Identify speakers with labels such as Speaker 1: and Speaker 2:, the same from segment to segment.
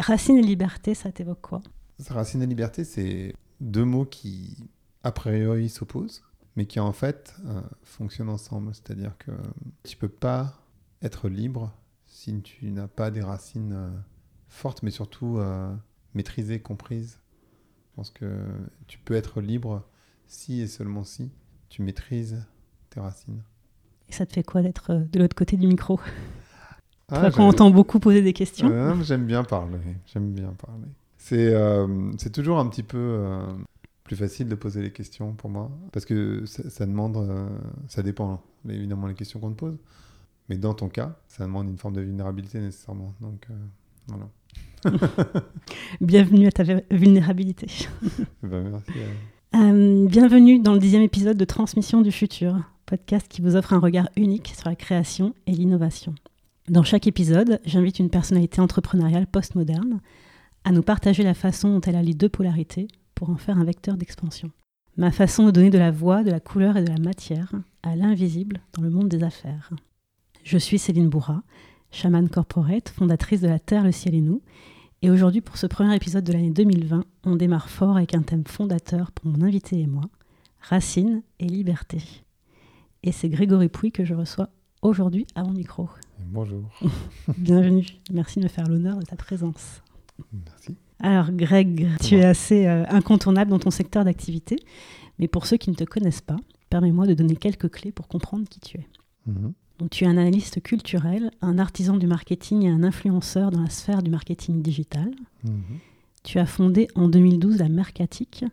Speaker 1: Racine et liberté, ça t'évoque quoi?
Speaker 2: Racine et liberté, c'est deux mots qui, a priori, s'opposent, mais qui en fait euh, fonctionnent ensemble. C'est-à-dire que tu peux pas être libre si tu n'as pas des racines euh, fortes, mais surtout euh, maîtrisées, comprises. Je pense que tu peux être libre si et seulement si tu maîtrises tes racines.
Speaker 1: Et ça te fait quoi d'être de l'autre côté du micro? Toi, qu'on entend beaucoup poser des questions.
Speaker 2: Euh, J'aime bien parler. J'aime bien parler. C'est euh, c'est toujours un petit peu euh, plus facile de poser les questions pour moi parce que ça, ça demande, euh, ça dépend évidemment les questions qu'on te pose, mais dans ton cas, ça demande une forme de vulnérabilité nécessairement. Donc voilà.
Speaker 1: Bienvenue à ta vulnérabilité.
Speaker 2: Ben, merci. Euh,
Speaker 1: bienvenue dans le dixième épisode de Transmission du futur, podcast qui vous offre un regard unique sur la création et l'innovation. Dans chaque épisode, j'invite une personnalité entrepreneuriale postmoderne à nous partager la façon dont elle allie deux polarités pour en faire un vecteur d'expansion. Ma façon de donner de la voix, de la couleur et de la matière à l'invisible dans le monde des affaires. Je suis Céline Bourra, chamane corporate, fondatrice de La Terre, le ciel et nous, et aujourd'hui, pour ce premier épisode de l'année 2020, on démarre fort avec un thème fondateur pour mon invité et moi, racine et liberté. Et c'est Grégory Pouy que je reçois aujourd'hui à mon micro.
Speaker 2: Bonjour.
Speaker 1: Bienvenue, merci de me faire l'honneur de ta présence.
Speaker 2: Merci.
Speaker 1: Alors Greg, tu es assez euh, incontournable dans ton secteur d'activité, mais pour ceux qui ne te connaissent pas, permets-moi de donner quelques clés pour comprendre qui tu es.
Speaker 2: Mhm.
Speaker 1: Donc, tu es un analyste culturel, un artisan du marketing et un influenceur dans la sphère du marketing digital.
Speaker 2: Mhm.
Speaker 1: Tu as fondé en 2012 la Mercatique.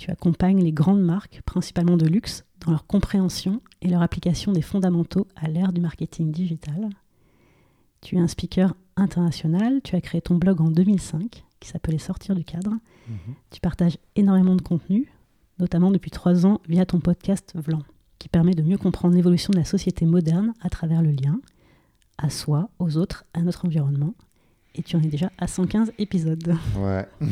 Speaker 1: Tu accompagnes les grandes marques, principalement de luxe, dans leur compréhension et leur application des fondamentaux à l'ère du marketing digital. Tu es un speaker international. Tu as créé ton blog en 2005 qui s'appelait Sortir du cadre.
Speaker 2: Mhm.
Speaker 1: Tu partages énormément de contenu, notamment depuis trois ans via ton podcast Vlan, qui permet de mieux comprendre l'évolution de la société moderne à travers le lien à soi, aux autres, à notre environnement. Et tu en es déjà à 115 épisodes.
Speaker 2: Ouais.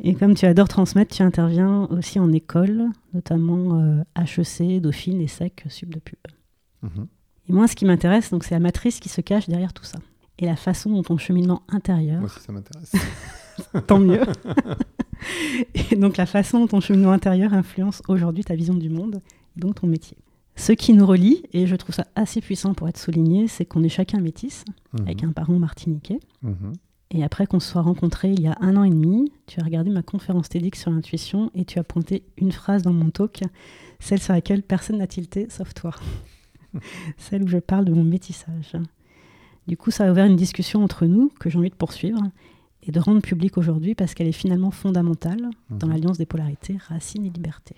Speaker 1: Et comme tu adores transmettre, tu interviens aussi en école, notamment euh, HEC, Dauphine, ESSEC, Sub de Pub.
Speaker 2: Mhm.
Speaker 1: Et moi, ce qui m'intéresse, donc, c'est la matrice qui se cache derrière tout ça. Et la façon dont ton cheminement intérieur,
Speaker 2: Moi aussi, ça m'intéresse.
Speaker 1: tant mieux. et donc la façon dont ton cheminement intérieur influence aujourd'hui ta vision du monde et donc ton métier. Ce qui nous relie, et je trouve ça assez puissant pour être souligné, c'est qu'on est chacun métis, avec
Speaker 2: Mhm.
Speaker 1: un parent martiniquais.
Speaker 2: Mhm.
Speaker 1: Et après qu'on se soit rencontrés il y a un an et demi, tu as regardé ma conférence TEDx sur l'intuition et tu as pointé une phrase dans mon talk, celle sur laquelle personne n'a tilté sauf toi. celle où je parle de mon métissage. Du coup, ça a ouvert une discussion entre nous que j'ai envie de poursuivre et de rendre publique aujourd'hui parce qu'elle est finalement fondamentale dans
Speaker 2: Mhm.
Speaker 1: l'alliance des polarités racine et liberté.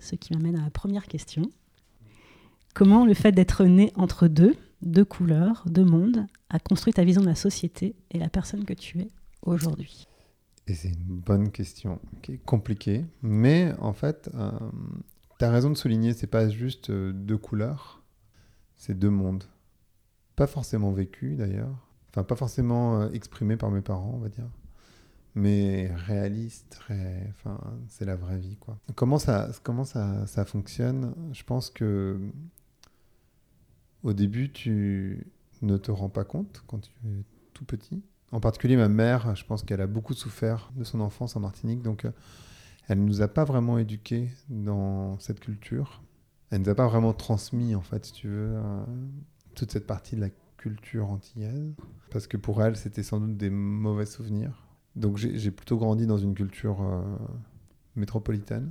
Speaker 1: Ce qui m'amène à la première question. Comment le fait d'être né entre deux, deux couleurs, deux mondes, a construit ta vision de la société et la personne que tu es aujourd'hui?
Speaker 2: Et c'est une bonne question qui est compliquée. Mais en fait, tu as raison de souligner, c'est pas juste euh, deux couleurs, c'est deux mondes. Pas forcément vécu d'ailleurs. Enfin, pas forcément euh, exprimé par mes parents, on va dire. Mais réaliste, enfin, c'est la vraie vie, quoi. Comment ça, comment ça, ça fonctionne? Je pense que au début, tu ne te rends pas compte quand tu es tout petit. En particulier, ma mère, je pense qu'elle a beaucoup souffert de son enfance en Martinique, donc euh, elle ne nous a pas vraiment éduqués dans cette culture. Elle ne nous a pas vraiment transmis, en fait, si tu veux, euh, toute cette partie de la culture antillaise, parce que pour elle, c'était sans doute des mauvais souvenirs. Donc j'ai plutôt grandi dans une culture euh, métropolitaine.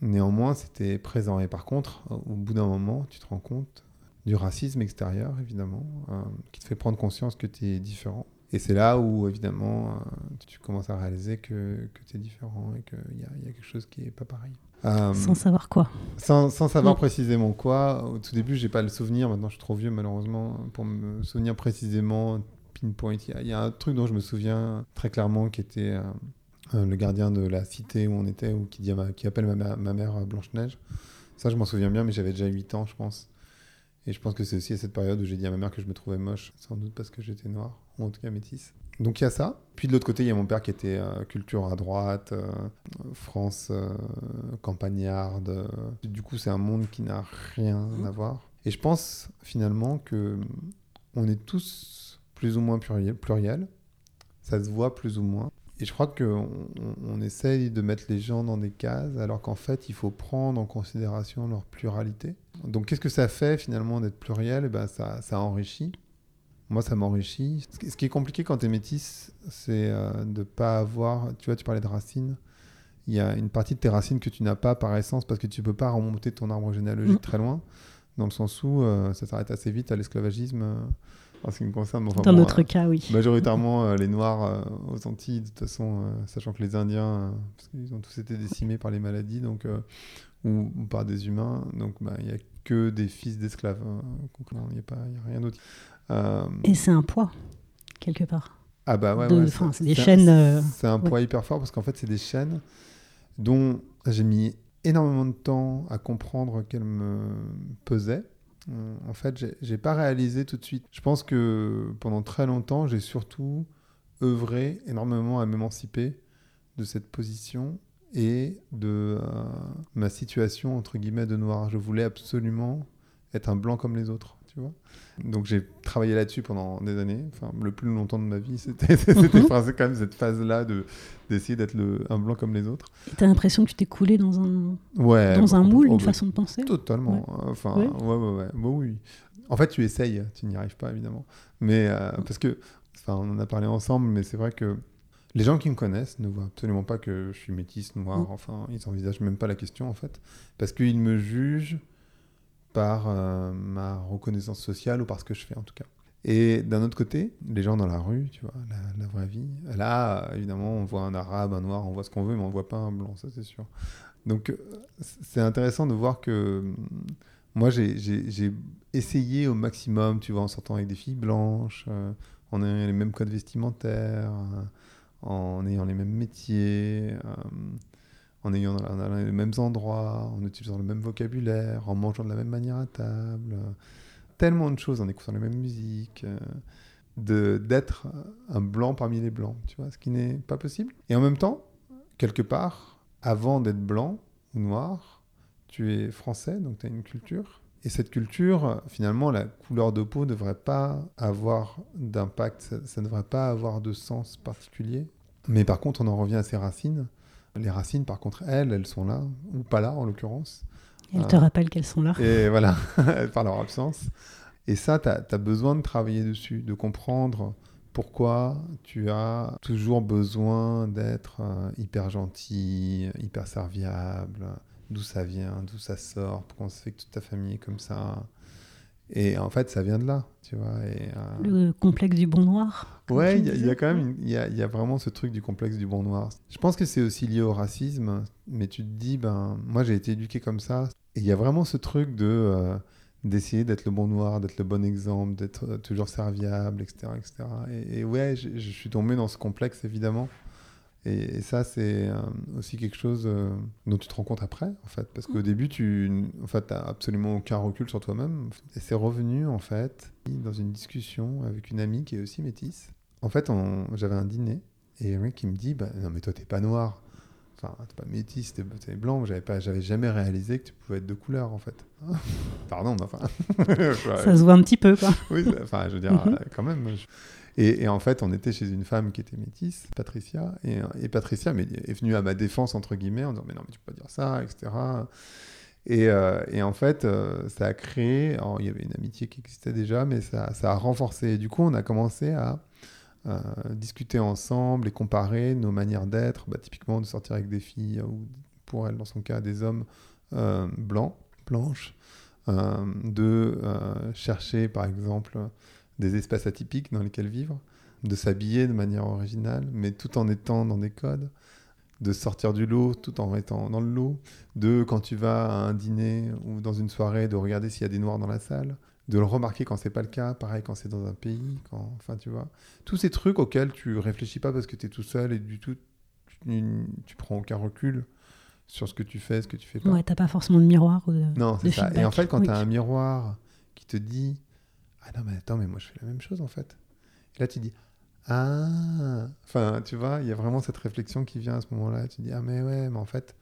Speaker 2: Néanmoins, c'était présent. Et par contre, au bout d'un moment, tu te rends compte du racisme extérieur, évidemment, euh, qui te fait prendre conscience que tu es différent. Et c'est là où, évidemment, euh, tu commences à réaliser que, que tu es différent et qu'il y y a quelque chose qui n'est pas pareil. Euh,
Speaker 1: Sans savoir quoi
Speaker 2: sans, sans savoir précisément quoi. Au tout début, j'ai pas le souvenir. Maintenant, je suis trop vieux, malheureusement, pour me souvenir précisément, pinpoint. Il y a- il y, a un truc dont je me souviens très clairement qui était le gardien de la cité où on était, ou qui, dit ma- qui appelle ma, mère- ma mère Blanche-Neige. Ça, je m'en souviens bien, mais j'avais déjà 8 ans, je pense. Et je pense que c'est aussi à cette période où j'ai dit à ma mère que je me trouvais moche, sans doute parce que j'étais noir, ou en tout cas métisse. Donc il y a ça. Puis de l'autre côté, il y a mon père qui était euh, culture à droite, euh, France euh, campagnarde. Du coup, c'est un monde qui n'a rien à voir. Et je pense finalement que on est tous plus ou moins pluriel, pluriel ça se voit plus ou moins. Et je crois qu'on on essaye de mettre les gens dans des cases, alors qu'en fait, il faut prendre en considération leur pluralité. Donc, qu'est-ce que ça fait finalement d'être pluriel? Eh ben, ça, ça enrichit. Moi, ça m'enrichit. Ce qui est compliqué quand tu es métisse, c'est euh, de ne pas avoir. Tu vois, tu parlais de racines. Il y a une partie de tes racines que tu n'as pas par essence parce que tu ne peux pas remonter ton arbre généalogique mm. très loin, dans le sens où euh, ça s'arrête assez vite à l'esclavagisme. Euh, en ce qui me concerne.
Speaker 1: Dans notre euh, cas, oui.
Speaker 2: Majoritairement euh, les Noirs euh, aux Antilles, de toute façon, sachant que les Indiens, parce qu'ils ont tous été décimés par les maladies, donc, ou, par des humains, donc bah, il n'y a que des fils d'esclaves. Hein, il n'y a, a, rien d'autre.
Speaker 1: Et c'est un poids, quelque part.
Speaker 2: Ah bah ouais,
Speaker 1: c'est des chaînes.
Speaker 2: C'est un poids hyper fort parce qu'en fait, c'est des chaînes dont j'ai mis énormément de temps à comprendre qu'elles me pesaient en fait, j'ai pas réalisé tout de suite. Je pense que pendant très longtemps, j'ai surtout œuvré énormément à m'émanciper de cette position et de euh, ma situation entre guillemets de noir. Je voulais absolument être un blanc comme les autres, tu vois. Donc j'ai travaillé là-dessus pendant des années. Enfin, le plus longtemps de ma vie, c'était mhm. quand même cette phase-là de d'essayer d'être un blanc comme les autres.
Speaker 1: Tu as l'impression que tu t'es coulé dans un dans un moule, une façon de penser.
Speaker 2: Totalement. Enfin, ouais, ouais, ouais. Bon, oui. En fait, tu essayes, tu n'y arrives pas évidemment. Mais euh, parce que, enfin, on en a parlé ensemble, mais c'est vrai que les gens qui me connaissent ne voient absolument pas que je suis métisse, noir. Mm. Enfin, ils n'envisagent même pas la question en fait, parce qu'ils me jugent par euh, ma reconnaissance sociale ou par ce que je fais en tout cas. Et d'un autre côté, les gens dans la rue, tu vois, la, vraie vie, là, évidemment, on voit un arabe, un noir, on voit ce qu'on veut, mais on voit pas un blanc, ça c'est sûr. Donc euh, c'est intéressant de voir que hum, moi j'ai essayé au maximum, tu vois, en sortant avec des filles blanches, euh, en ayant les mêmes codes vestimentaires, en ayant les mêmes métiers en ayant les mêmes endroits, en utilisant le même vocabulaire, en mangeant de la même manière à table, tellement de choses, en écoutant la même musique, euh, d'être un blanc parmi les blancs, tu vois, ce qui n'est pas possible. Et en même temps, quelque part, avant d'être blanc ou noir, tu es français, donc tu as une culture. Et cette culture, finalement, la couleur de peau ne devrait pas avoir d'impact, ça ne devrait pas avoir de sens particulier. Mais par contre, on en revient à ses racines. Les racines, par contre, elles, elles sont là, ou pas là en l'occurrence.
Speaker 1: Elles te rappellent qu'elles sont là.
Speaker 2: Et voilà, par leur absence. Et ça, tu as, besoin de travailler dessus, de comprendre pourquoi tu as toujours besoin d'être euh, hyper gentil, hyper serviable, d'où ça vient, d'où ça sort, pourquoi on se fait que toute ta famille est comme ça. Et en fait, ça vient de là, tu vois. Et,
Speaker 1: euh, Le complexe du bon noir.
Speaker 2: Ouais, il y, a quand même, il y, a, vraiment ce truc du complexe du bon noir. Je pense que c'est aussi lié au racisme, mais tu te dis, ben, moi j'ai été éduqué comme ça. Et il y a vraiment ce truc de euh, d'essayer d'être le bon noir, d'être le bon exemple, d'être euh, toujours serviable, etc., etc. Et, et ouais, je suis tombé dans ce complexe évidemment. Et, ça, c'est euh, aussi quelque chose euh, dont tu te rends compte après, en fait. Parce qu'au mm. début, tu en fait, n'as absolument aucun recul sur toi-même. Et c'est revenu, en fait, dans une discussion avec une amie qui est aussi métisse. En fait, j'avais un dîner et un mec qui me dit bah, Non, mais toi, t'es pas noir. Enfin, t'es pas métisse, t'es, es blanc. J'avais, pas, j'avais jamais réalisé que tu pouvais être de couleur, en fait. Pardon, mais enfin.
Speaker 1: ça se voit un petit peu, quoi.
Speaker 2: oui, enfin, je veux dire, mm-hmm. quand même. Et, en fait, on était chez une femme qui était métisse, Patricia, et, Patricia mais, est venue à ma défense, entre guillemets, en disant Mais non, mais tu peux pas dire ça, etc. Et, euh, et en fait, euh, ça a créé, il y avait une amitié qui existait déjà, mais ça, ça a renforcé. Et du coup, on a commencé à euh, discuter ensemble et comparer nos manières d'être, bah, typiquement de sortir avec des filles, ou pour elle, dans son cas, des hommes blancs, blanches, de chercher, par exemple, des espaces atypiques dans lesquels vivre, de s'habiller de manière originale, mais tout en étant dans des codes, de sortir du lot tout en étant dans le lot, de quand tu vas à un dîner ou dans une soirée, de regarder s'il y a des noirs dans la salle, de le remarquer quand c'est pas le cas, pareil quand c'est dans un pays, quand, enfin tu vois, tous ces trucs auxquels tu réfléchis pas parce que tu es tout seul et du tout tu, tu, prends aucun recul sur ce que tu fais, ce que tu fais pas.
Speaker 1: Ouais, t'as pas forcément de miroir ou de
Speaker 2: Non, c'est ça. Et en fait, quand tu as un miroir qui te dit ah non, mais attends, mais moi je fais la même chose en fait. Et là tu dis Ah Enfin, tu vois, il y a vraiment cette réflexion qui vient à ce moment-là. Tu dis Ah, mais ouais, mais en fait,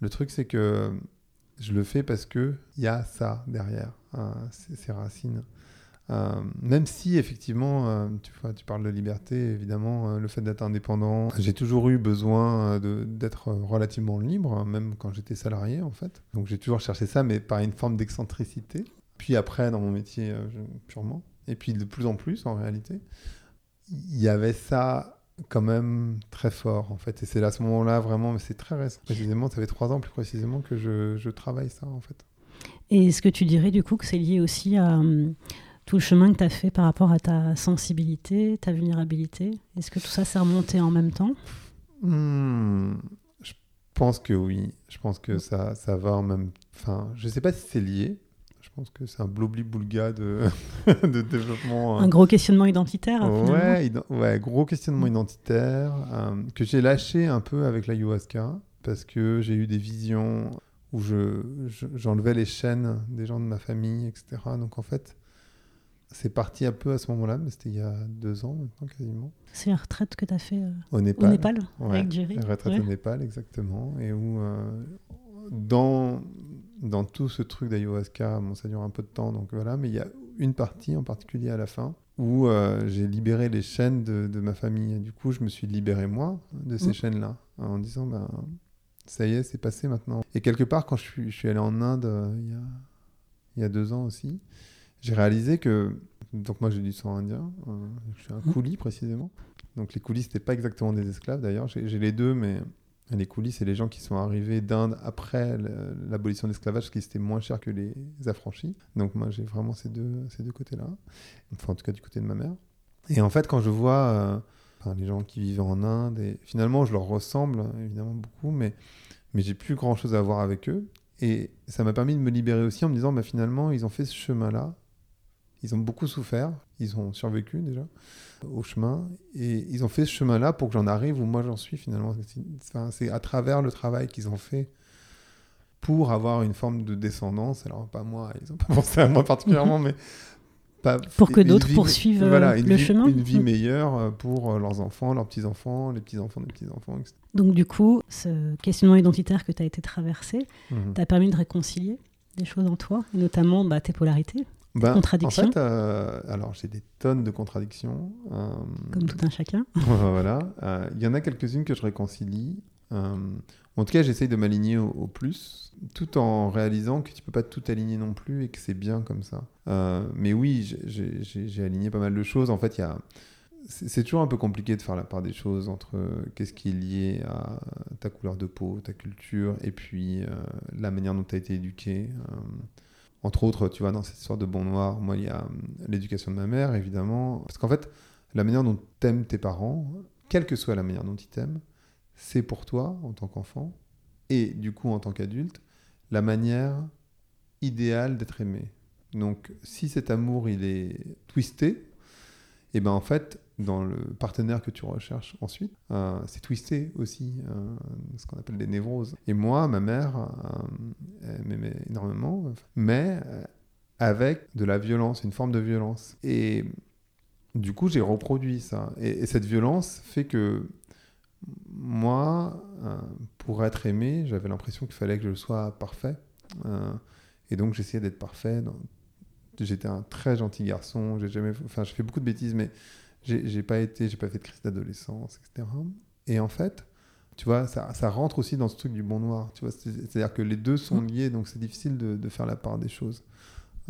Speaker 2: le truc c'est que je le fais parce que il y a ça derrière, hein, ces, racines. Euh, même si effectivement, euh, tu, parles de liberté, évidemment, euh, le fait d'être indépendant, j'ai toujours eu besoin d'être relativement libre, hein, même quand j'étais salarié en fait. Donc j'ai toujours cherché ça, mais par une forme d'excentricité. Puis après, dans mon métier purement, et puis de plus en plus en réalité, il y avait ça quand même très fort en fait. Et c'est à ce moment-là vraiment, mais c'est très récent. Précisément, ça fait trois ans plus précisément que je, je travaille ça en fait.
Speaker 1: Et est-ce que tu dirais du coup que c'est lié aussi à hum, tout le chemin que tu as fait par rapport à ta sensibilité, ta vulnérabilité? Est-ce que tout ça s'est remonté en même temps?
Speaker 2: Hmm, Je pense que oui. Je pense que ça, ça va en même... Enfin, je sais pas si c'est lié. Je pense que c'est un blobli-boulga de, de développement.
Speaker 1: Euh. Un gros questionnement identitaire.
Speaker 2: Ouais, ouais, gros questionnement identitaire euh, que j'ai lâché un peu avec l'ayahuasca parce que j'ai eu des visions où je, j'enlevais les chaînes des gens de ma famille, etc. Donc en fait, c'est parti un peu à ce moment-là, mais c'était il y a deux ans maintenant quasiment.
Speaker 1: C'est la retraite que tu as fait euh,
Speaker 2: au Népal,
Speaker 1: au Népal avec Jerry.
Speaker 2: La retraite au Népal, exactement. Et où, euh, dans, dans tout ce truc d'ayahuasca, bon, ça dure un peu de temps, donc voilà, mais il y a une partie en particulier à la fin où euh, j'ai libéré les chaînes de, de, ma famille. Du coup, je me suis libéré moi de ces mmh. chaînes-là en disant, ben, ça y est, c'est passé maintenant. Et quelque part, quand je suis, je suis allé en Inde il, y a, il y a deux ans aussi, j'ai réalisé que. Donc, moi, j'ai du sang indien. Euh, je suis un mmh. coulis, précisément. Donc, les coulis, c'était pas exactement des esclaves, d'ailleurs. J'ai les deux, mais les coulis, c'est les gens qui sont arrivés d'Inde après l'abolition de l'esclavage, qu'ils étaient moins chers que les affranchis. Donc, moi, j'ai vraiment ces deux, ces deux côtés-là. Enfin, en tout cas, du côté de ma mère. Et en fait, quand je vois euh, les gens qui vivent en Inde, et finalement, je leur ressemble, évidemment, beaucoup, mais, mais j'ai plus grand-chose à voir avec eux. Et ça m'a permis de me libérer aussi en me disant, bah, finalement, ils ont fait ce chemin-là ils ont beaucoup souffert, ils ont survécu déjà au chemin, et ils ont fait ce chemin-là pour que j'en arrive où moi j'en suis finalement. C'est à travers le travail qu'ils ont fait pour avoir une forme de descendance. Alors pas moi, ils n'ont pas pensé à moi particulièrement, mais
Speaker 1: pas, pour que d'autres poursuivent euh, le chemin.
Speaker 2: Une vie meilleure euh, pour euh, leurs enfants, leurs petits-enfants, les petits-enfants des petits-enfants, etc.
Speaker 1: Donc du coup, ce questionnement identitaire que tu as été traversé mmh. t'a permis de réconcilier des choses en toi, notamment bah, tes polarités
Speaker 2: ben, contradictions En fait, euh, alors j'ai des tonnes de contradictions.
Speaker 1: Euh, Comme tout un chacun.
Speaker 2: voilà. Euh, il y en a quelques-unes que je réconcilie. en tout cas, j'essaye de m'aligner au, plus, tout en réalisant que tu peux pas tout aligner non plus et que c'est bien comme ça. mais oui, j'ai aligné pas mal de choses. En fait, il y a c'est toujours un peu compliqué de faire la part des choses entre qu'est-ce qui est lié à ta couleur de peau, ta culture, et puis la manière dont tu as été éduqué. Entre autres, tu vois, dans cette histoire de bon noir, moi, il y a hum, l'éducation de ma mère, évidemment. Parce qu'en fait, la manière dont t'aimes tes parents, quelle que soit la manière dont ils t'aiment, c'est pour toi, en tant qu'enfant, et du coup, en tant qu'adulte, la manière idéale d'être aimé. Donc, si cet amour, il est twisté, et ben en fait, dans le partenaire que tu recherches ensuite, euh, c'est twisté aussi, euh, ce qu'on appelle des névroses. Et moi, ma mère euh, m'aimait énormément, mais avec de la violence, une forme de violence. Et du coup, j'ai reproduit ça. Et, cette violence fait que moi, pour être aimé, j'avais l'impression qu'il fallait que je sois parfait. et donc, j'essayais d'être parfait. J'étais un très gentil garçon. J'ai jamais, enfin, je fais beaucoup de bêtises, mais j'ai pas été, j'ai pas fait de crise d'adolescence, etc. Et en fait, tu vois, ça, ça, rentre aussi dans ce truc du bon noir. Tu vois, c'est-à-dire que les deux sont mm. liés, donc c'est difficile de, de, faire la part des choses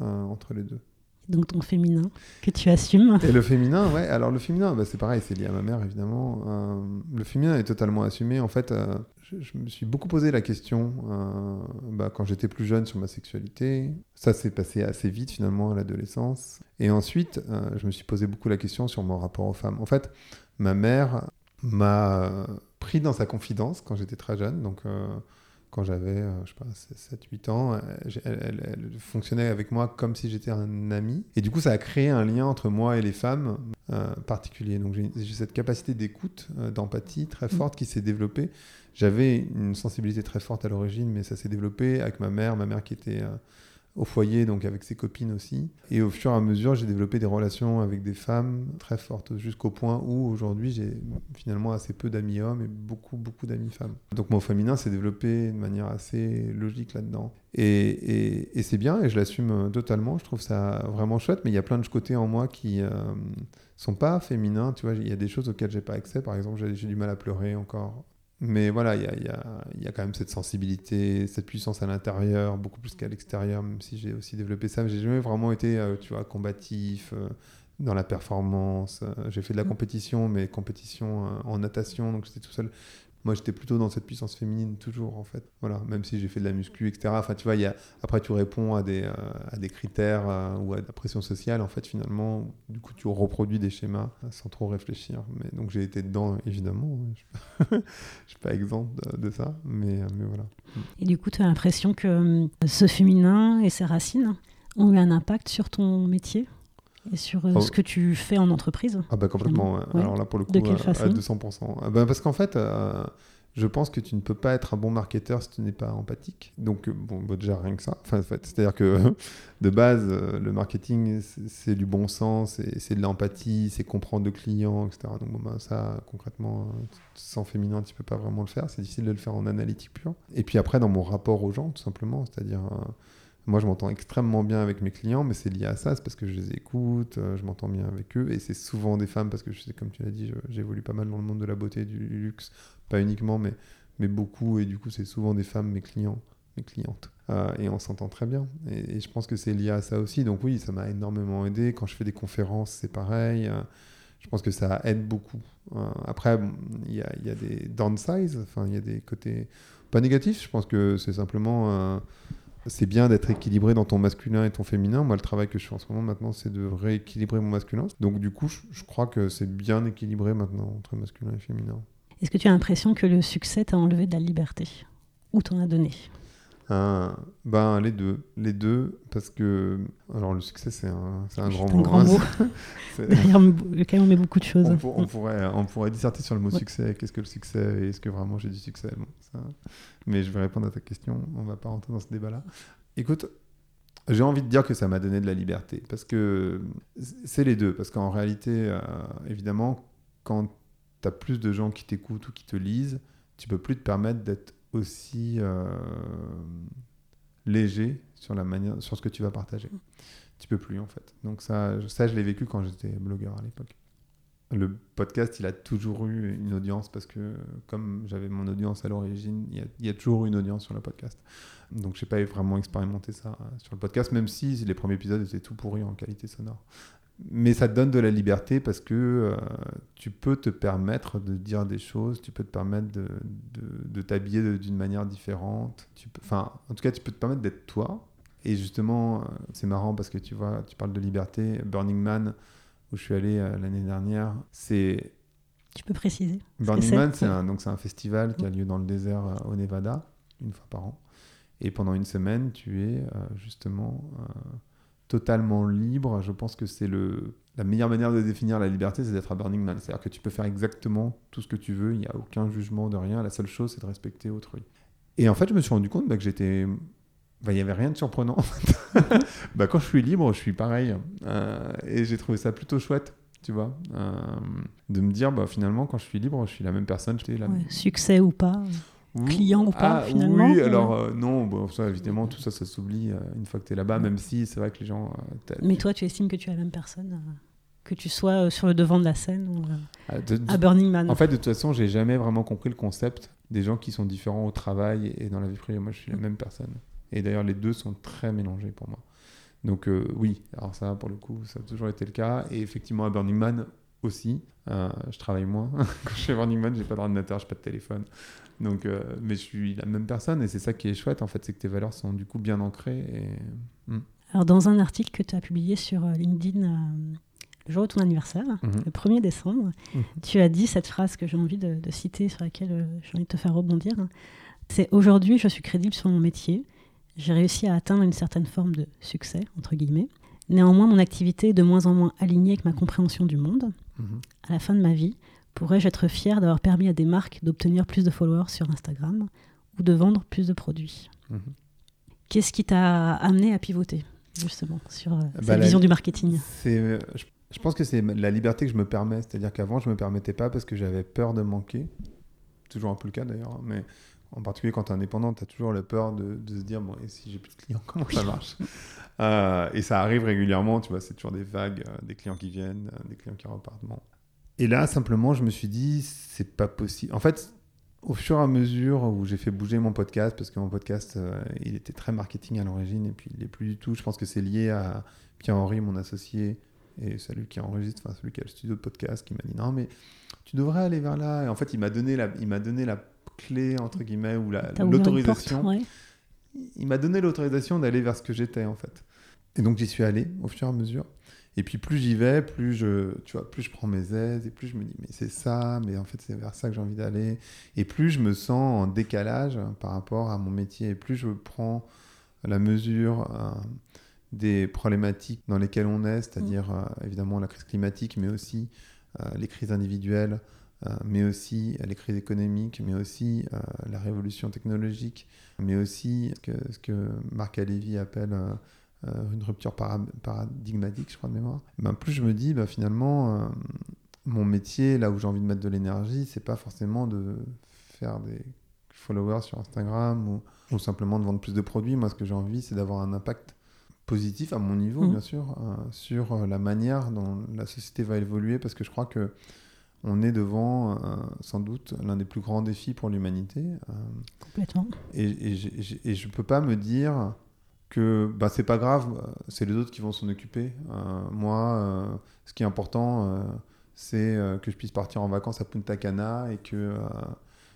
Speaker 2: euh, entre les deux.
Speaker 1: Donc ton féminin que tu assumes.
Speaker 2: Et le féminin, ouais. Alors le féminin, bah, c'est pareil, c'est lié à ma mère évidemment. Euh, le féminin est totalement assumé. En fait, euh, je, me suis beaucoup posé la question euh, bah, quand j'étais plus jeune sur ma sexualité. Ça s'est passé assez vite finalement à l'adolescence. Et ensuite, je me suis posé beaucoup la question sur mon rapport aux femmes. En fait, ma mère m'a pris dans sa confidence quand j'étais très jeune. Donc quand j'avais, euh, je sais pas, 7-8 ans, euh, elle, fonctionnait avec moi comme si j'étais un ami. Et du coup, ça a créé un lien entre moi et les femmes euh, particulier. Donc j'ai cette capacité d'écoute, d'empathie très forte qui s'est développée. J'avais une sensibilité très forte à l'origine, mais ça s'est développé avec ma mère, ma mère qui était au foyer, donc avec ses copines aussi. Et au fur et à mesure, j'ai développé des relations avec des femmes très fortes, jusqu'au point où aujourd'hui, j'ai finalement assez peu d'amis hommes et beaucoup, beaucoup d'amis femmes. Donc mon féminin s'est développé de manière assez logique là-dedans. Et, et, c'est bien, et je l'assume totalement, je trouve ça vraiment chouette, mais il y a plein de côtés en moi qui euh, sont pas féminins, tu vois, il y a des choses auxquelles j'ai pas accès, par exemple, j'ai du mal à pleurer encore mais voilà, il y a, y, a, y a, quand même cette sensibilité, cette puissance à l'intérieur, beaucoup plus qu'à l'extérieur, même si j'ai aussi développé ça. J'ai jamais vraiment été, euh, tu vois, combatif euh, dans la performance. Euh, j'ai fait de la mmh. compétition, mais compétition en natation, donc j'étais tout seul. Moi, j'étais plutôt dans cette puissance féminine, toujours, en fait. Voilà, même si j'ai fait de la muscu, etc. Enfin, tu vois, y a... après, tu réponds à des, euh, à des critères euh, ou à la pression sociale, en fait, finalement. Du coup, tu reproduis des schémas sans trop réfléchir. Mais, donc, j'ai été dedans, évidemment. Je ne suis pas exempt de, ça, mais, mais voilà.
Speaker 1: Et du coup, tu as l'impression que euh, ce féminin et ses racines ont eu un impact sur ton métier? Et sur euh, ce que tu fais en entreprise
Speaker 2: Ah bah complètement. Alors là pour le coup,
Speaker 1: de quelle
Speaker 2: à, à 200%. Ah bah parce qu'en fait, euh, je pense que tu ne peux pas être un bon marketeur si tu n'es pas empathique. Donc euh, bon, bah, déjà rien que ça. Enfin, en fait, c'est-à-dire que de base, le marketing c'est du bon sens, c'est de l'empathie, c'est comprendre le client, etc. Donc bon, bah, ça concrètement, sans féminin, tu peux pas vraiment le faire. C'est difficile de le faire en analytique pure. Et puis après, dans mon rapport aux gens, tout simplement, c'est-à-dire moi, je m'entends extrêmement bien avec mes clients, mais c'est lié à ça, c'est parce que je les écoute, euh, je m'entends bien avec eux, et c'est souvent des femmes, parce que comme tu l'as dit, j'évolue pas mal dans le monde de la beauté du luxe, pas uniquement, mais, mais beaucoup, et du coup, c'est souvent des femmes, mes clients, mes clientes. Euh, et on s'entend très bien. Et, je pense que c'est lié à ça aussi. Donc oui, ça m'a énormément aidé. Quand je fais des conférences, c'est pareil. Euh, je pense que ça aide beaucoup. après, il y, y, a des downsides, enfin, il y a des côtés pas négatifs. Je pense que c'est simplement c'est bien d'être équilibré dans ton masculin et ton féminin. Moi, le travail que je fais en ce moment maintenant, c'est de rééquilibrer mon masculin. Donc, du coup, je, crois que c'est bien équilibré maintenant entre masculin et féminin.
Speaker 1: Est-ce que tu as l'impression que le succès t'a enlevé de la liberté? Ou t'en a donné?
Speaker 2: Ben, les deux. Les deux, parce que. Alors, le succès, c'est un, un grand
Speaker 1: mot. Un grand mot. Derrière lequel on met beaucoup de choses.
Speaker 2: On, pourrait, on pourrait disserter sur le mot succès. Qu'est-ce que le succès et est-ce que vraiment j'ai du succès? Bon, ça... Mais je vais répondre à ta question. On va pas rentrer dans ce débat-là. Écoute, j'ai envie de dire que ça m'a donné de la liberté. Parce que c'est les deux. Parce qu'en réalité, euh, évidemment, quand tu as plus de gens qui t'écoutent ou qui te lisent, tu peux plus te permettre d'être aussi euh, léger sur la manière, sur ce que tu vas partager. Tu peux plus en fait. Donc ça, ça je l'ai vécu quand j'étais blogueur à l'époque. Le podcast, il a toujours eu une audience parce que comme j'avais mon audience à l'origine, il, il y, a toujours eu une audience sur le podcast. Donc j'ai pas vraiment expérimenté ça sur le podcast, même si les premiers épisodes étaient tout pourris en qualité sonore mais ça te donne de la liberté parce que euh, tu peux te permettre de dire des choses, tu peux te permettre de, de, t'habiller d'une manière différente. Tu peux, enfin, en tout cas, tu peux te permettre d'être toi. Et justement, euh, c'est marrant parce que tu vois, tu parles de liberté. Burning Man, où je suis allé euh, l'année dernière, c'est.
Speaker 1: Tu peux préciser.
Speaker 2: Burning Man, c'est un, donc c'est un festival qui a lieu dans le désert au Nevada, une fois par an. Et pendant une semaine, tu es justement totalement libre. Je pense que c'est le la meilleure manière de définir la liberté, c'est d'être à Burning Man. C'est-à-dire que tu peux faire exactement tout ce que tu veux, il n'y a aucun jugement de rien. La seule chose, c'est de respecter autrui. Et en fait, je me suis rendu compte bah, que j'étais. Bah, il n'y avait rien de surprenant. bah, quand je suis libre, je suis pareil. Euh, et j'ai trouvé ça plutôt chouette, tu vois. Euh, de me dire, bah, finalement, quand je suis libre, je suis la même personne. La...
Speaker 1: succès ou pas client ou pas ah, finalement
Speaker 2: Oui, alors euh, non, bon, ça, évidemment, tout ça, ça s'oublie euh, une fois que tu es là-bas, même si c'est vrai que les gens.
Speaker 1: Euh, Mais toi, tu estimes que tu es la même personne que tu sois sur le devant de la scène ou ah, à Burning Man?
Speaker 2: En fait, de toute façon, j'ai jamais vraiment compris le concept des gens qui sont différents au travail et dans la vie privée. Moi, je suis la même personne. Et d'ailleurs, les deux sont très mélangés pour moi. Donc oui, alors ça, pour le coup, ça a toujours été le cas. Et effectivement, à Burning Man aussi, je travaille moins. Quand je suis à Burning Man, j'ai pas d'ordinateur, j'ai pas de téléphone. Donc, euh, mais je suis la même personne et c'est ça qui est chouette en fait, c'est que tes valeurs sont du coup bien ancrées. Et...
Speaker 1: Hmm. Alors, dans un article que tu as publié sur euh, LinkedIn euh, le jour de ton anniversaire, mhm. le 1er décembre, mhm. tu as dit cette phrase que j'ai envie de, citer, sur laquelle j'ai envie de te faire rebondir. C'est aujourd'hui, je suis crédible sur mon métier. J'ai réussi à atteindre une certaine forme de succès, entre guillemets. Néanmoins, mon activité est de moins en moins alignée avec ma compréhension du monde. Mhm. À la fin de ma vie, Pourrais-je être fier d'avoir permis à des marques d'obtenir plus de followers sur Instagram ou de vendre plus de produits mhm. Qu'est-ce qui t'a amené à pivoter justement sur euh,
Speaker 2: Bah,
Speaker 1: cette
Speaker 2: la-
Speaker 1: vision du marketing
Speaker 2: euh, je, je pense que c'est la liberté que je me permets. C'est-à-dire qu'avant, je me permettais pas parce que j'avais peur de manquer. Toujours un peu le cas d'ailleurs. hein, Mais en particulier quand tu es indépendant, tu as toujours la peur de, de se dire bon, et si j'ai plus de clients, comment ça marche? Euh, Et ça arrive régulièrement. Tu vois, c'est toujours des vagues, euh, des clients qui viennent, euh, des clients qui repartent. Bon. Et là, simplement, je me suis dit c'est pas possible. En fait, au fur et à mesure où j'ai fait bouger mon podcast, parce que mon podcast, euh, il était très marketing à l'origine, et puis il n'est plus du tout. Je pense que c'est lié à Pierre-Henri, mon associé, et celui qui enregistre, enfin celui qui a le studio de podcast, qui m'a dit non, mais tu devrais aller vers là. Et en fait, il m'a donné la, il m'a donné la clé, entre guillemets, ou la- l'autorisation.
Speaker 1: ouais.
Speaker 2: Il m'a donné l'autorisation d'aller vers ce que j'étais, en fait. Et donc, j'y suis allé au fur et à mesure. Et puis, plus j'y vais, plus je, tu vois, plus je prends mes aises, et plus je me dis, mais c'est ça, mais en fait, c'est vers ça que j'ai envie d'aller. Et plus je me sens en décalage par rapport à mon métier, et plus je prends la mesure euh, des problématiques dans lesquelles on est, c'est-à-dire euh, évidemment la crise climatique, mais aussi euh, les crises individuelles, mais aussi les crises économiques, mais aussi la révolution technologique, mais aussi ce que, ce que Marc Alévi appelle une rupture para- paradigmatique, je crois de mémoire. Ben, plus je me dis, ben, finalement, euh, mon métier, là où j'ai envie de mettre de l'énergie, c'est pas forcément de faire des followers sur Instagram ou, ou simplement de vendre plus de produits. Moi, ce que j'ai envie, c'est d'avoir un impact positif à mon niveau,
Speaker 1: Mhm.
Speaker 2: bien sûr, euh, sur euh, la manière dont la société va évoluer, parce que je crois que on est devant, euh, sans doute, l'un des plus grands défis pour l'humanité. euh,
Speaker 1: Complètement.
Speaker 2: et, et, je peux pas me dire bah, c'est pas grave, euh, c'est les autres qui vont s'en occuper. Euh, moi, euh, ce qui est important, c'est que je puisse partir en vacances à Punta Cana et que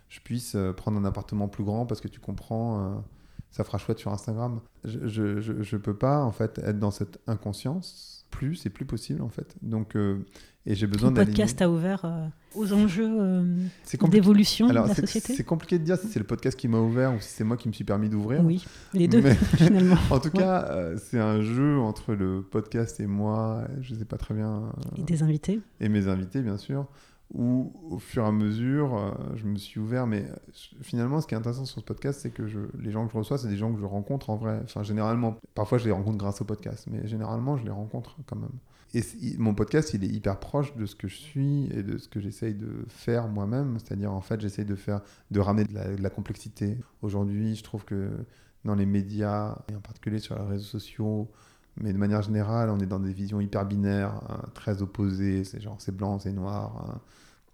Speaker 2: je puisse prendre un appartement plus grand parce que tu comprends, ça fera chouette sur Instagram. Je, je, je, peux pas en fait être dans cette inconscience. Plus, c'est plus possible en fait. Donc, et j'ai besoin
Speaker 1: Ton
Speaker 2: d'aligner.
Speaker 1: podcast a ouvert euh, aux enjeux euh, d'évolution de la société
Speaker 2: c'est compliqué de dire si c'est le podcast qui m'a ouvert ou si c'est moi qui me suis permis d'ouvrir.
Speaker 1: Oui, les deux,
Speaker 2: Mais-
Speaker 1: finalement.
Speaker 2: En tout
Speaker 1: Ouais.
Speaker 2: cas, euh, c'est un jeu entre le podcast et moi, je sais pas très bien, euh,
Speaker 1: Et des invités.
Speaker 2: et mes invités, bien sûr, où au fur et à mesure, je me suis ouvert. Mais finalement, ce qui est intéressant sur ce podcast, c'est que je, les gens que je reçois, c'est des gens que je rencontre en vrai. Enfin, généralement, parfois je les rencontre grâce au podcast, mais généralement, je les rencontre quand même. Et mon podcast, il est hyper proche de ce que je suis et de ce que j'essaye de faire moi-même. C'est-à-dire, en fait, j'essaye de faire, de ramener de la, de la complexité. Aujourd'hui, je trouve que dans les médias, et en particulier sur les réseaux sociaux, mais de manière générale, on est dans des visions hyper binaires, hein, très opposées. C'est genre, c'est blanc, c'est noir. hein.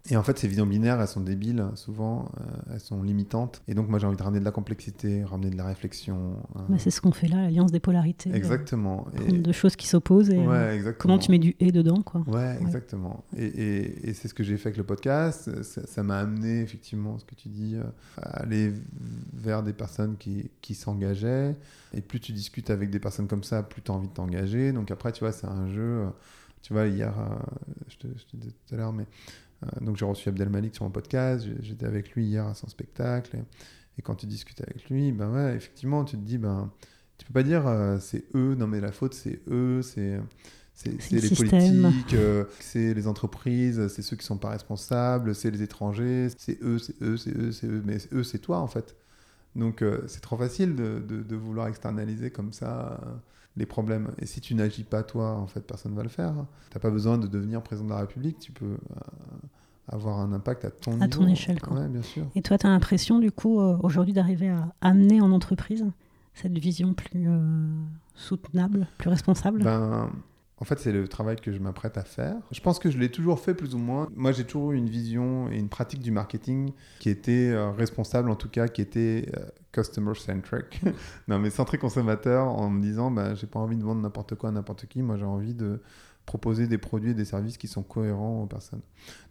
Speaker 2: Et en fait, ces visions binaires, elles sont débiles, souvent, euh, elles sont limitantes. Et donc, moi, j'ai envie de ramener de la complexité, ramener de la réflexion. hein.
Speaker 1: Bah, c'est ce qu'on fait là, l'alliance des polarités. euh,
Speaker 2: Exactement.
Speaker 1: prendre
Speaker 2: Et...
Speaker 1: deux choses qui s'opposent et euh,
Speaker 2: Ouais, exactement.
Speaker 1: comment tu mets du et dedans, quoi.
Speaker 2: Ouais, exactement. Et, et- et c'est ce que j'ai fait avec le podcast. Ça m'a amené, effectivement, ce que tu dis, euh, à aller vers des personnes qui, qui s'engageaient. Et plus tu discutes avec des personnes comme ça, plus tu as envie de t'engager. Donc après, tu vois, c'est un jeu. euh, Tu vois, hier, euh, je, te, je te disais tout à l'heure, mais euh, donc j'ai reçu Abdel Malik sur mon podcast. J'étais avec lui hier à son spectacle. Et, quand tu discutes avec lui, ben ouais, effectivement, tu te dis, ben, tu peux pas dire euh, c'est eux, non mais la faute c'est eux, c'est c'est
Speaker 1: C'est
Speaker 2: c'est
Speaker 1: le
Speaker 2: les
Speaker 1: système.
Speaker 2: politiques, euh, c'est les entreprises, c'est ceux qui sont pas responsables, c'est les étrangers, c'est eux, c'est eux, c'est eux, c'est eux, mais eux c'est toi en fait. Donc euh, c'est trop facile de, de- de vouloir externaliser comme ça euh, les problèmes. Et si tu n'agis pas toi, en fait, personne va le faire. T'as pas besoin de devenir président de la République, tu peux euh, avoir un impact à ton
Speaker 1: À
Speaker 2: niveau.
Speaker 1: ton échelle, quoi.
Speaker 2: Ouais, bien sûr.
Speaker 1: Et toi, tu as l'impression, du coup, aujourd'hui, d'arriver à amener en entreprise cette vision plus soutenable, plus responsable?
Speaker 2: Ben, en fait, c'est le travail que je m'apprête à faire. Je pense que je l'ai toujours fait plus ou moins. Moi, j'ai toujours eu une vision et une pratique du marketing qui était euh, responsable, en tout cas, qui était euh, customer centric. non, mais centré consommateur, en me disant, ben, j'ai pas envie de vendre n'importe quoi à n'importe qui. Moi, j'ai envie de proposer des produits et des services qui sont cohérents aux personnes.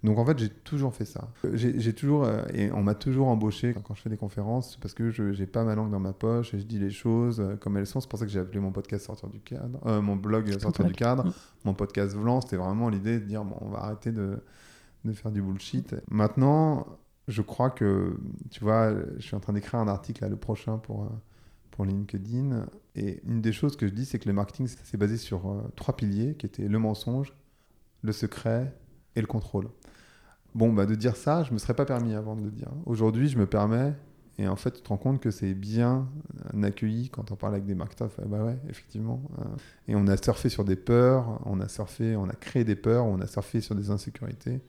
Speaker 2: Donc en fait, j'ai toujours fait ça. J'ai toujours, euh, et on m'a toujours embauché quand je fais des conférences parce que je j'ai pas ma langue dans ma poche et je dis les choses euh, comme elles sont. C'est pour ça que j'ai appelé mon podcast Sortir du cadre, euh, mon blog Sortir du cadre, mon podcast Vlan. C'était vraiment l'idée de dire bon, on va arrêter de, de faire du bullshit. Maintenant, je crois que, tu vois, je suis en train d'écrire un article là, le prochain pour, euh, pour LinkedIn. Et une des choses que je dis, c'est que le marketing, c'est basé sur euh, trois piliers qui étaient le mensonge, le secret et le contrôle. Bon, bah, de dire ça, je me serais pas permis avant de le dire. Aujourd'hui, je me permets Et en fait, tu te rends compte que c'est bien accueilli quand on parle avec des marketeurs. Bah ouais, effectivement. Euh. et on a surfé sur des peurs, on a surfé, on a créé des peurs, on a surfé sur des insécurités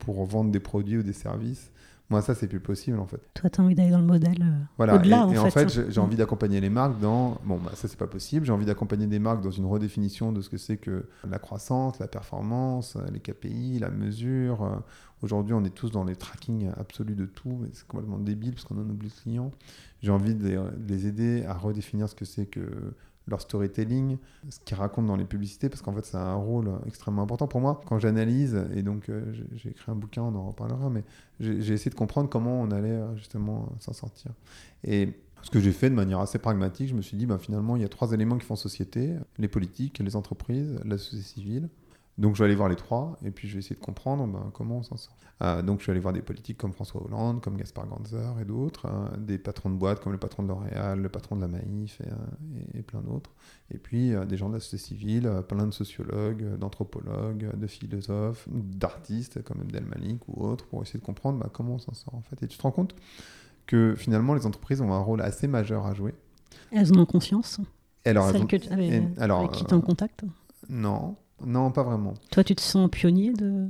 Speaker 2: pour vendre des produits ou des services. Moi, ça, c'est plus possible en fait.
Speaker 1: Toi, tu as envie d'aller dans le modèle euh,
Speaker 2: voilà.
Speaker 1: au-delà.
Speaker 2: Et,
Speaker 1: en,
Speaker 2: fait, j'ai envie d'accompagner les marques dans. Bon, bah, ça, c'est pas possible. J'ai envie d'accompagner des marques dans une redéfinition de ce que c'est que la croissance, la performance, les KPI, la mesure. Aujourd'hui, on est tous dans les tracking absolus de tout. C'est complètement débile parce qu'on en oublie le client. J'ai envie de les aider à redéfinir ce que c'est que leur storytelling, ce qu'ils racontent dans les publicités, parce qu'en fait, ça a un rôle extrêmement important pour moi. Quand j'analyse, et donc euh, j'ai écrit un bouquin, on en reparlera, mais j'ai essayé de comprendre comment on allait euh, justement s'en sortir. Et ce que j'ai fait de manière assez pragmatique, je me suis dit, ben, finalement, il y a trois éléments qui font société, les politiques, les entreprises, la société civile. Donc je vais aller voir les trois et puis je vais essayer de comprendre ben, comment on s'en sort. Euh, donc je vais aller voir des politiques comme François Hollande, comme Gaspard Ganzer et d'autres, hein, des patrons de boîte comme le patron de L'Oréal, le patron de la Maïf et, euh, plein d'autres. Et puis euh, des gens de la société civile, plein de sociologues, d'anthropologues, de philosophes, d'artistes comme Abdel Malik ou autres pour essayer de comprendre ben, comment on s'en sort en fait. Et tu te rends compte que finalement les entreprises ont un rôle assez majeur à jouer.
Speaker 1: Elles en ont conscience?
Speaker 2: Alors,
Speaker 1: Celles que tu avais, alors, avec qui tu en contact?
Speaker 2: Non, non, pas vraiment.
Speaker 1: Toi, tu te sens pionnier de,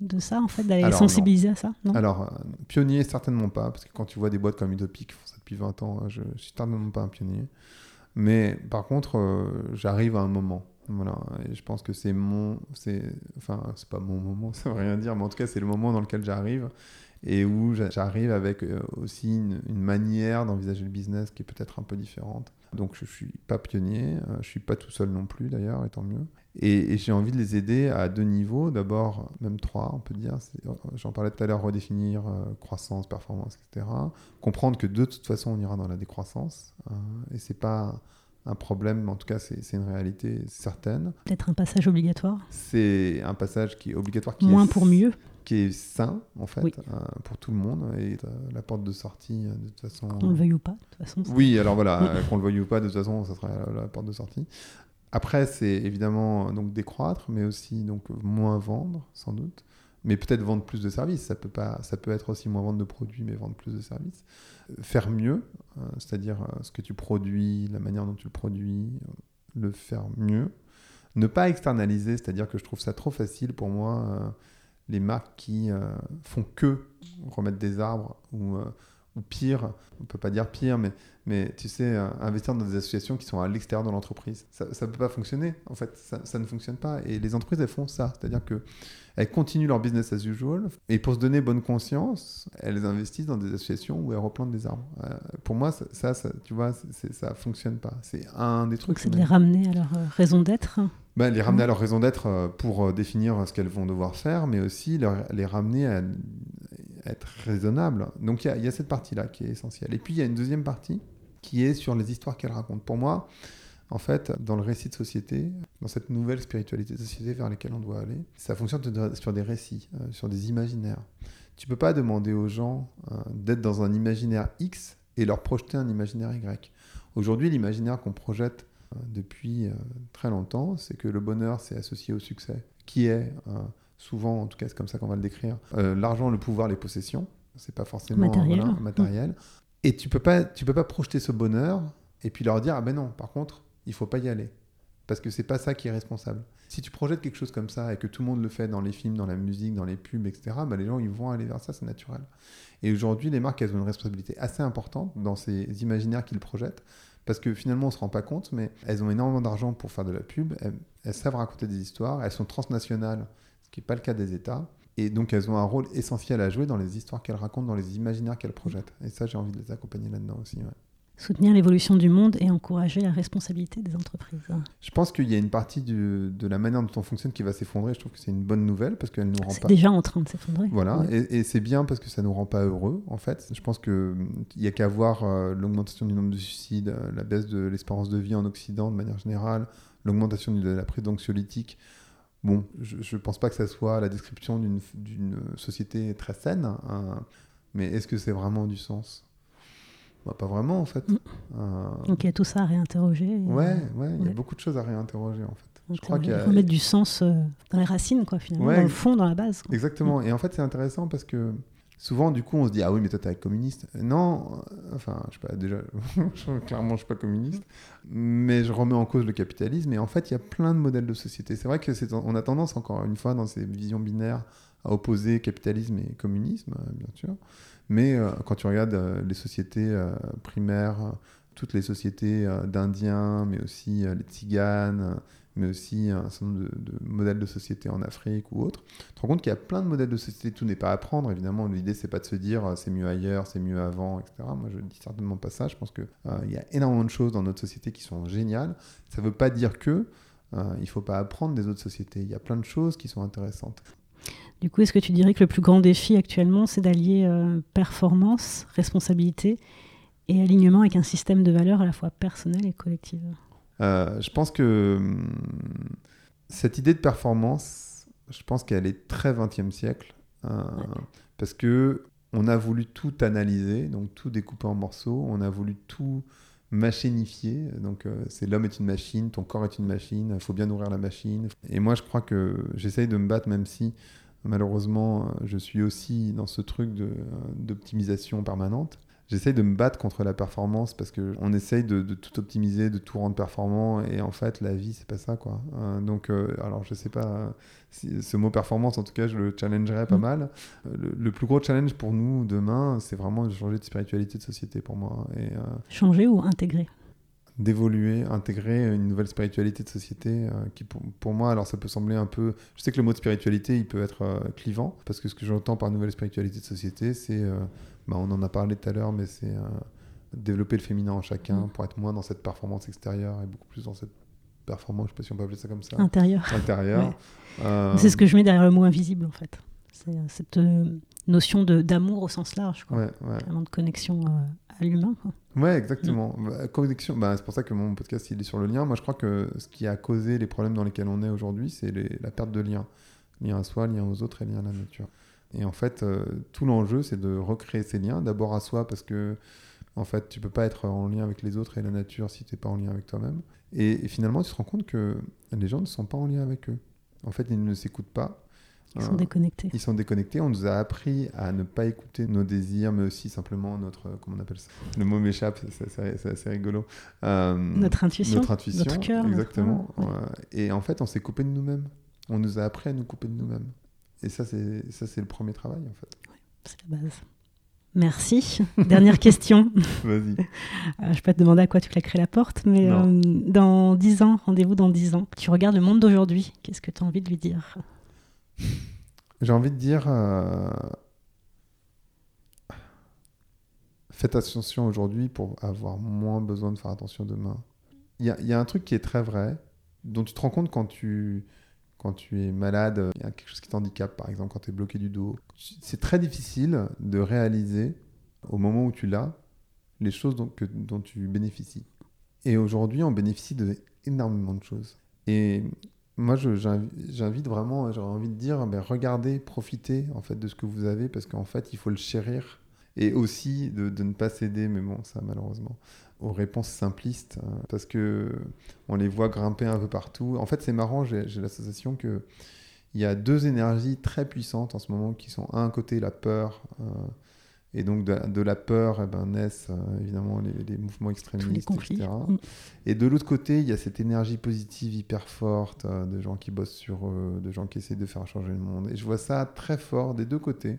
Speaker 1: de ça, en fait, d'aller sensibiliser à ça non?
Speaker 2: Alors, euh, pionnier, certainement pas, parce que quand tu vois des boîtes comme Utopic qui font ça depuis 20 ans, je, ne suis certainement pas un pionnier. Mais par contre, euh, j'arrive à un moment. Voilà, et je pense que c'est mon. Enfin, c'est pas mon moment, ça veut rien dire, mais en tout cas, c'est le moment dans lequel j'arrive et où j'arrive avec euh, aussi une, une manière d'envisager le business qui est peut-être un peu différente. Donc je suis pas pionnier, je suis pas tout seul non plus d'ailleurs, et tant mieux. Et, j'ai envie de les aider à deux niveaux. D'abord, même trois, on peut dire. J'en parlais tout à l'heure, redéfinir euh, croissance, performance, etc. Comprendre que de toute façon, on ira dans la décroissance. Euh, et c'est pas un problème, mais en tout cas, c'est une réalité certaine.
Speaker 1: Peut-être un passage obligatoire?
Speaker 2: C'est un passage qui est obligatoire. Qui
Speaker 1: Moins pour mieux
Speaker 2: qui est sain, en fait, euh, pour tout le monde. Et la porte de sortie, de toute façon.
Speaker 1: Qu'on le veuille ou pas, de toute façon.
Speaker 2: Oui, alors voilà, qu'on le veuille ou pas, de toute façon, ça sera la porte de sortie. Après, c'est évidemment donc décroître, mais aussi donc moins vendre, sans doute. Mais peut-être vendre plus de services. Ça peut, pas, ça peut être aussi moins vendre de produits, mais vendre plus de services. Faire mieux, euh, c'est-à-dire euh, ce que tu produis, la manière dont tu le produis, euh, le faire mieux. Ne pas externaliser, c'est-à-dire que je trouve ça trop facile pour moi, les marques qui font que remettre des arbres ou ou pire, on peut pas dire pire, mais, mais tu sais, euh, investir dans des associations qui sont à l'extérieur de l'entreprise. Ça ne peut pas fonctionner, en fait, ça, ça, ne fonctionne pas. Et les entreprises, elles font ça, c'est-à-dire qu'elles continuent leur business as usual, et pour se donner bonne conscience, elles investissent dans des associations où elles replantent des arbres. Euh, pour moi, ça, ça, tu vois, ça fonctionne pas. C'est un des trucs...
Speaker 1: C'est de les ramener à leur euh, raison d'être
Speaker 2: ben, les ramener à leur raison d'être pour définir ce qu'elles vont devoir faire, mais aussi leur, les ramener à être raisonnable. Donc il y, a cette partie-là qui est essentielle. Et puis il y a une deuxième partie qui est sur les histoires qu'elle raconte. Pour moi, en fait, dans le récit de société, dans cette nouvelle spiritualité de société vers laquelle on doit aller, ça fonctionne sur des récits, euh, sur des imaginaires. Tu peux pas demander aux gens euh, d'être dans un imaginaire X et leur projeter un imaginaire Y. Aujourd'hui, l'imaginaire qu'on projette euh, depuis très longtemps, c'est que le bonheur, c'est associé au succès, qui est souvent, en tout cas c'est comme ça qu'on va le décrire, euh, l'argent, le pouvoir, les possessions, c'est pas forcément
Speaker 1: matériel.
Speaker 2: matériel. Et tu peux pas, tu peux pas projeter ce bonheur et puis leur dire ah ben non, par contre, il faut pas y aller parce que c'est pas ça qui est responsable. Si tu projettes quelque chose comme ça et que tout le monde le fait dans les films, dans la musique, dans les pubs, etc., bah les gens ils vont aller vers ça, c'est naturel. Et aujourd'hui, les marques elles ont une responsabilité assez importante dans ces imaginaires qu'ils projettent parce que finalement on se rend pas compte, mais elles ont énormément d'argent pour faire de la pub, elles savent raconter des histoires, elles sont transnationales ce qui n'est pas le cas des États. Et donc, elles ont un rôle essentiel à jouer dans les histoires qu'elles racontent, dans les imaginaires qu'elles projettent. Et ça, j'ai envie de les accompagner là-dedans aussi.
Speaker 1: Soutenir l'évolution du monde et encourager la responsabilité des entreprises.
Speaker 2: Je pense qu'il y a une partie de la manière dont on fonctionne qui va s'effondrer. Je trouve que c'est une bonne nouvelle parce qu'elle nous rend
Speaker 1: pas. C'est déjà en train de s'effondrer.
Speaker 2: Voilà, et, c'est bien parce que ça nous rend pas heureux en fait. Je pense qu'il n'y a qu'à voir euh, l'augmentation du nombre de suicides, euh, la baisse de l'espérance de vie en Occident de manière générale, l'augmentation de la prise d'anxiolytiques. Bon, je ne pense pas que ça soit la description d'une société très saine, hein, mais est-ce que c'est vraiment du sens? Bah, Pas vraiment, en fait. Mm.
Speaker 1: Euh, Donc il y a tout ça à réinterroger.
Speaker 2: Ouais, ouais, il y a beaucoup de choses à réinterroger, en fait.
Speaker 1: Je crois qu'il faut mettre du sens euh, dans les racines, quoi, finalement, dans le fond, dans la base.
Speaker 2: Exactement. Et en fait, c'est intéressant parce que souvent, du coup, on se dit Ah oui, mais toi, t'es communiste. Non, euh, enfin, je sais pas, déjà, clairement, je suis pas communiste, mais je remets en cause le capitalisme. Et en fait, il y a plein de modèles de société. C'est vrai que a tendance, encore une fois, dans ces visions binaires, à opposer capitalisme et communisme, euh, bien sûr. Mais euh, quand tu regardes les sociétés primaires, toutes les sociétés d'Indiens, mais aussi les Tziganes, mais aussi un certain nombre de, modèles de société en Afrique ou autre. Tu te rends compte qu'il y a plein de modèles de société, tout n'est pas à apprendre. Évidemment, l'idée, c'est pas de se dire euh, c'est mieux ailleurs, c'est mieux avant, etc. Moi, je dis certainement pas ça. Je pense qu'il euh, y a énormément de choses dans notre société qui sont géniales. Ça ne veut pas dire que euh, il ne faut pas apprendre des autres sociétés. Il y a plein de choses qui sont intéressantes.
Speaker 1: Du coup, est-ce que tu dirais que le plus grand défi actuellement, c'est d'allier performance, responsabilité et alignement avec un système de valeurs à la fois personnel et collectif
Speaker 2: euh, je pense que hum, cette idée de performance, je pense qu'elle est très 20e siècle. Euh, parce que on a voulu tout analyser, donc tout découper en morceaux, on a voulu tout machinifier. Donc, euh, c'est l'homme est une machine, ton corps est une machine, il faut bien nourrir la machine. Et moi, je crois que j'essaye de me battre, même si malheureusement, je suis aussi dans ce truc d'optimisation permanente j'essaye de me battre contre la performance parce qu'on essaye de, tout optimiser, de tout rendre performant et en fait la vie c'est pas ça quoi. Euh, donc euh, alors je sais pas si ce mot performance en tout cas je le challengerais pas mm. mal. Euh, le, plus gros challenge pour nous demain c'est vraiment de changer de spiritualité de société pour moi. Et,
Speaker 1: changer ou intégrer?
Speaker 2: d'évoluer, intégrer une nouvelle spiritualité de société qui pour, pour, moi alors ça peut sembler un peu je sais que le mot de spiritualité il peut être clivant parce que ce que j'entends par nouvelle spiritualité de société c'est bah, on en a parlé tout à l'heure, mais c'est euh, développer le féminin en chacun mm. pour être moins dans cette performance extérieure et beaucoup plus dans cette performance, je ne sais pas si on peut appeler ça comme ça.
Speaker 1: Intérieur.
Speaker 2: Intérieur.
Speaker 1: Euh, c'est ce que je mets derrière le mot invisible, en fait. C'est euh, cette notion d'amour au sens large, quoi. Ouais, Vraiment de connexion à l'humain.
Speaker 2: Ouais, exactement. Bah, connexion, bah, c'est pour ça que mon podcast il est sur le lien. Moi, je crois que ce qui a causé les problèmes dans lesquels on est aujourd'hui, c'est la perte de lien. Lien à soi, lien aux autres et lien à la nature. Et en fait, euh, tout l'enjeu, c'est de recréer ces liens, d'abord à soi, parce que en fait, tu peux pas être en lien avec les autres et la nature si tu n'es pas en lien avec toi-même. Et, finalement, tu te rends compte que les gens ne sont pas en lien avec eux. En fait, ils ne s'écoutent pas.
Speaker 1: Ils sont déconnectés.
Speaker 2: Ils sont déconnectés. On nous a appris à ne pas écouter nos désirs, mais aussi simplement notre. Comment on appelle ça? Le mot m'échappe, c'est assez, rigolo.
Speaker 1: Euh, notre intuition.
Speaker 2: Notre intuition.
Speaker 1: Notre cœur.
Speaker 2: Exactement. Et en fait, on s'est coupé de nous-mêmes. On nous a appris à nous couper de nous-mêmes. Et ça, c'est ça, c'est le premier travail en fait.
Speaker 1: c'est la base. Merci. Dernière question.
Speaker 2: Vas-y.
Speaker 1: Euh, je peux te demander à quoi tu claquerais la porte, mais euh, dans dix ans, rendez-vous dans dix ans. Tu regardes le monde d'aujourd'hui. Qu'est-ce que tu as envie de lui dire?
Speaker 2: J'ai envie de dire. Euh, faites attention aujourd'hui pour avoir moins besoin de faire attention demain. Il y, y, a un truc qui est très vrai, dont tu te rends compte quand tu quand tu es malade, il y a quelque chose qui t'handicape, par exemple, quand tu es bloqué du dos. C'est très difficile de réaliser, au moment où tu l'as, les choses dont, tu bénéficies. Et aujourd'hui, on bénéficie de énormément de choses. Et moi, j'invite vraiment, j'aurais envie de dire, ben, regardez, profitez en fait de ce que vous avez, parce qu'en fait, il faut le chérir. Et aussi de, de ne pas céder, mais bon, ça malheureusement aux réponses simplistes, hein, parce que on les voit grimper un peu partout. En fait, c'est marrant, j'ai la sensation que il y a deux énergies très puissantes en ce moment qui sont à un côté la peur, euh, et donc de, la peur eh ben, naissent euh, évidemment les, mouvements extrémistes, etc. Mm. Et de l'autre côté, il y a cette énergie positive hyper forte euh, de gens qui bossent sur eux, de gens qui essaient de faire changer le monde. Et je vois ça très fort des deux côtés.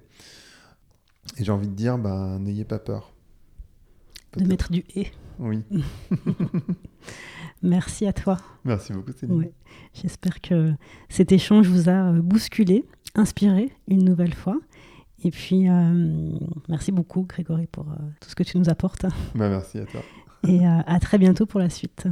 Speaker 2: Et j'ai envie de dire, ben, n'ayez pas peur.
Speaker 1: De mettre du et.
Speaker 2: Oui.
Speaker 1: Merci à toi.
Speaker 2: Merci beaucoup, Céline.
Speaker 1: J'espère que cet échange vous a euh, bousculé, inspiré une nouvelle fois. Et puis, euh, merci beaucoup, Grégory, pour euh, tout ce que tu nous apportes.
Speaker 2: Bah, merci à toi.
Speaker 1: Et à très bientôt pour la suite.